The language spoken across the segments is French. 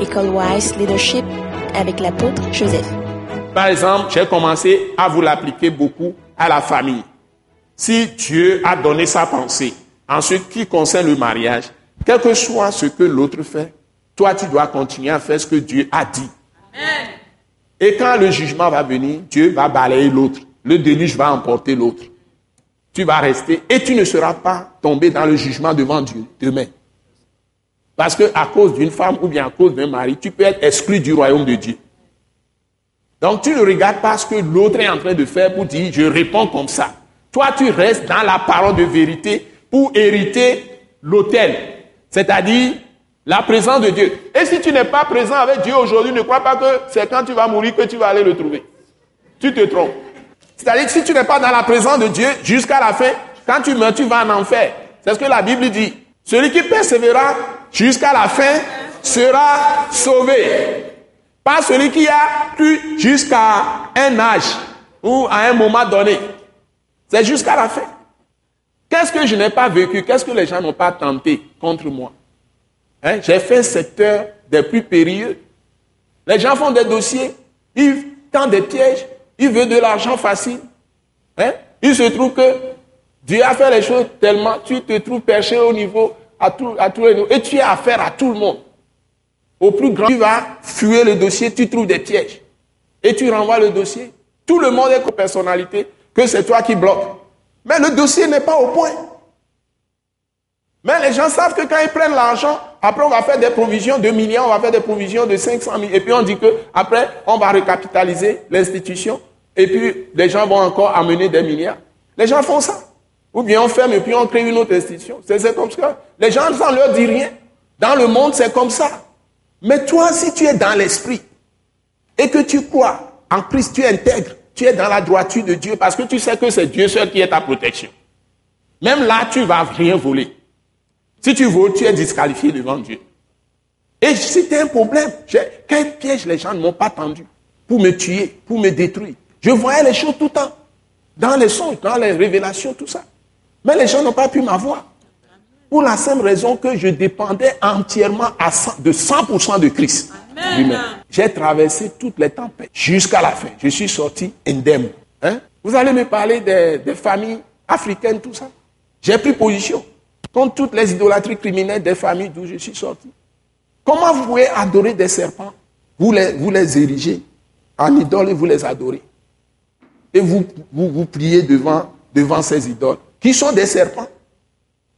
École Wise Leadership avec l'apôtre Joseph. Par exemple, j'ai commencé à vous l'appliquer beaucoup à la famille. Si Dieu a donné sa pensée en ce qui concerne le mariage, quel que soit ce que l'autre fait, toi tu dois continuer à faire ce que Dieu a dit. Et quand le jugement va venir, Dieu va balayer l'autre. Le déluge va emporter l'autre. Tu vas rester et tu ne seras pas tombé dans le jugement devant Dieu demain. Parce que à cause d'une femme ou bien à cause d'un mari, tu peux être exclu du royaume de Dieu. Donc tu ne regardes pas ce que l'autre est en train de faire pour dire je réponds comme ça. Toi tu restes dans la parole de vérité pour hériter l'autel, c'est-à-dire la présence de Dieu. Et si tu n'es pas présent avec Dieu aujourd'hui, ne crois pas que c'est quand tu vas mourir que tu vas aller le trouver. Tu te trompes. C'est-à-dire que si tu n'es pas dans la présence de Dieu jusqu'à la fin, quand tu meurs, tu vas en enfer. C'est ce que la Bible dit. Celui qui persévérera jusqu'à la fin sera sauvé. Pas celui qui a cru jusqu'à un âge ou à un moment donné. C'est jusqu'à la fin. Qu'est-ce que je n'ai pas vécu? Qu'est-ce que les gens n'ont pas tenté contre moi? Hein? J'ai fait un secteur des plus périlleux. Les gens font des dossiers, ils tendent des pièges, ils veulent de l'argent facile. Hein? Il se trouve que Dieu a fait les choses tellement, tu te trouves perché au niveau, à, à tous les niveaux, et tu as affaire à tout le monde. Au plus grand, tu vas fuir le dossier, tu trouves des pièges. Et tu renvoies le dossier. Tout le monde est comme personnalité, que c'est toi qui bloques. Mais le dossier n'est pas au point. Mais les gens savent que quand ils prennent l'argent, après on va faire des provisions de millions, on va faire des provisions de 500 000. Et puis on dit que après on va recapitaliser l'institution. Et puis les gens vont encore amener des milliards. Les gens font ça. Ou bien on ferme et puis on crée une autre institution. C'est comme ça. Les gens, ne leur dit rien. Dans le monde, c'est comme ça. Mais toi, si tu es dans l'esprit et que tu crois en Christ, tu es intègre, tu es dans la droiture de Dieu parce que tu sais que c'est Dieu seul qui est ta protection. Même là, tu ne vas rien voler. Si tu voles, tu es disqualifié devant Dieu. Et c'était un problème. Quel piège les gens ne m'ont pas tendu pour me tuer, pour me détruire. Je voyais les choses tout le temps. Dans les songes, dans les révélations, tout ça. Mais les gens n'ont pas pu m'avoir. Pour la simple raison que je dépendais entièrement à de 100% de Christ. J'ai traversé toutes les tempêtes jusqu'à la fin. Je suis sorti indemne. Hein? Vous allez me parler des, des familles africaines, tout ça. J'ai pris position contre toutes les idolâtries criminelles des familles d'où je suis sorti. Comment vous pouvez adorer des serpents? Vous les, vous les érigez en idoles et vous les adorez. Et vous, vous, vous priez devant, devant ces idoles, qui sont des serpents.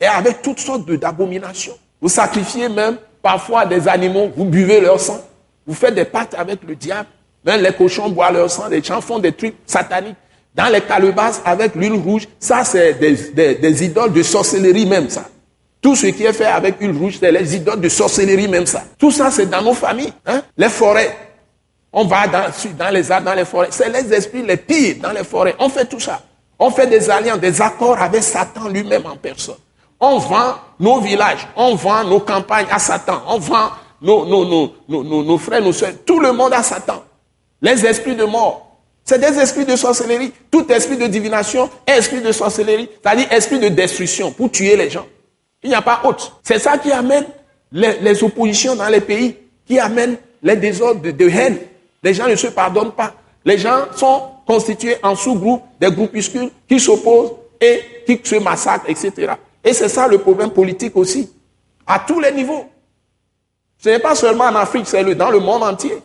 Et avec toutes sortes d'abominations. Vous sacrifiez même parfois des animaux, vous buvez leur sang. Vous faites des pactes avec le diable. Même les cochons boivent leur sang, les gens font des trucs sataniques. Dans les calebasses avec l'huile rouge, ça c'est des, des, idoles de sorcellerie même ça. Tout ce qui est fait avec l'huile rouge, c'est les idoles de sorcellerie même ça. Tout ça c'est dans nos familles. Hein? Les forêts. On va dans, dans les arbres, dans les forêts. C'est les esprits les pires dans les forêts. On fait tout ça. On fait des alliances, des accords avec Satan lui-même en personne. On vend nos villages, on vend nos campagnes à Satan, on vend nos, nos, nos, nos frères, nos soeurs, tout le monde à Satan. Les esprits de mort, c'est des esprits de sorcellerie. Tout esprit de divination est esprit de sorcellerie, c'est-à-dire esprit de destruction pour tuer les gens. Il n'y a pas autre. C'est ça qui amène les, oppositions dans les pays, qui amène les désordres de, de haine. Les gens ne se pardonnent pas. Les gens sont constitués en sous-groupes, des groupuscules qui s'opposent et qui se massacrent, etc. Et c'est ça le problème politique aussi, à tous les niveaux. Ce n'est pas seulement en Afrique, c'est dans le monde entier.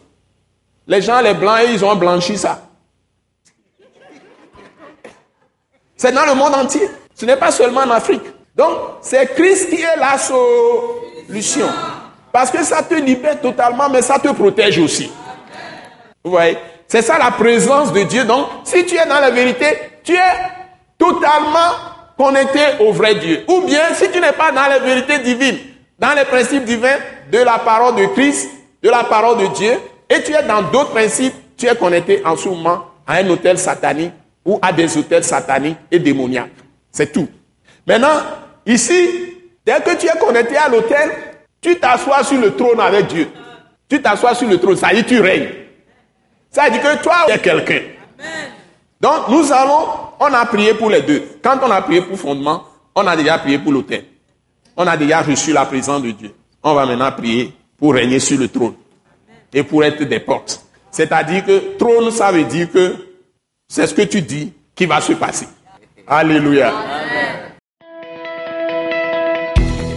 Les gens, les blancs, ils ont blanchi ça. C'est dans le monde entier. Ce n'est pas seulement en Afrique. Donc, c'est Christ qui est la solution. Parce que ça te libère totalement, mais ça te protège aussi. Vous voyez? C'est ça la présence de Dieu. Donc, si tu es dans la vérité, tu es totalement connecté au vrai Dieu. Ou bien, si tu n'es pas dans la vérité divine, dans les principes divins de la parole de Christ, de la parole de Dieu, et tu es dans d'autres principes, tu es connecté en ce moment à un hôtel satanique ou à des hôtels sataniques et démoniaques. C'est tout. Maintenant, ici, dès que tu es connecté à l'hôtel, tu t'assois sur le trône avec Dieu. Tu t'assois sur le trône, ça y est, tu règnes. Ça dit que toi, tu es quelqu'un. Donc, nous allons, on a prié pour les deux. Quand on a prié pour fondement, on a déjà prié pour l'autel. On a déjà reçu la présence de Dieu. On va maintenant prier pour régner sur le trône et pour être des portes. C'est-à-dire que trône, ça veut dire que c'est ce que tu dis qui va se passer. Alléluia.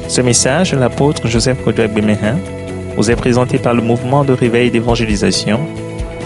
Ce message, l'apôtre Joseph Kodouak Bemehin, vous est présenté par le mouvement de réveil d'évangélisation,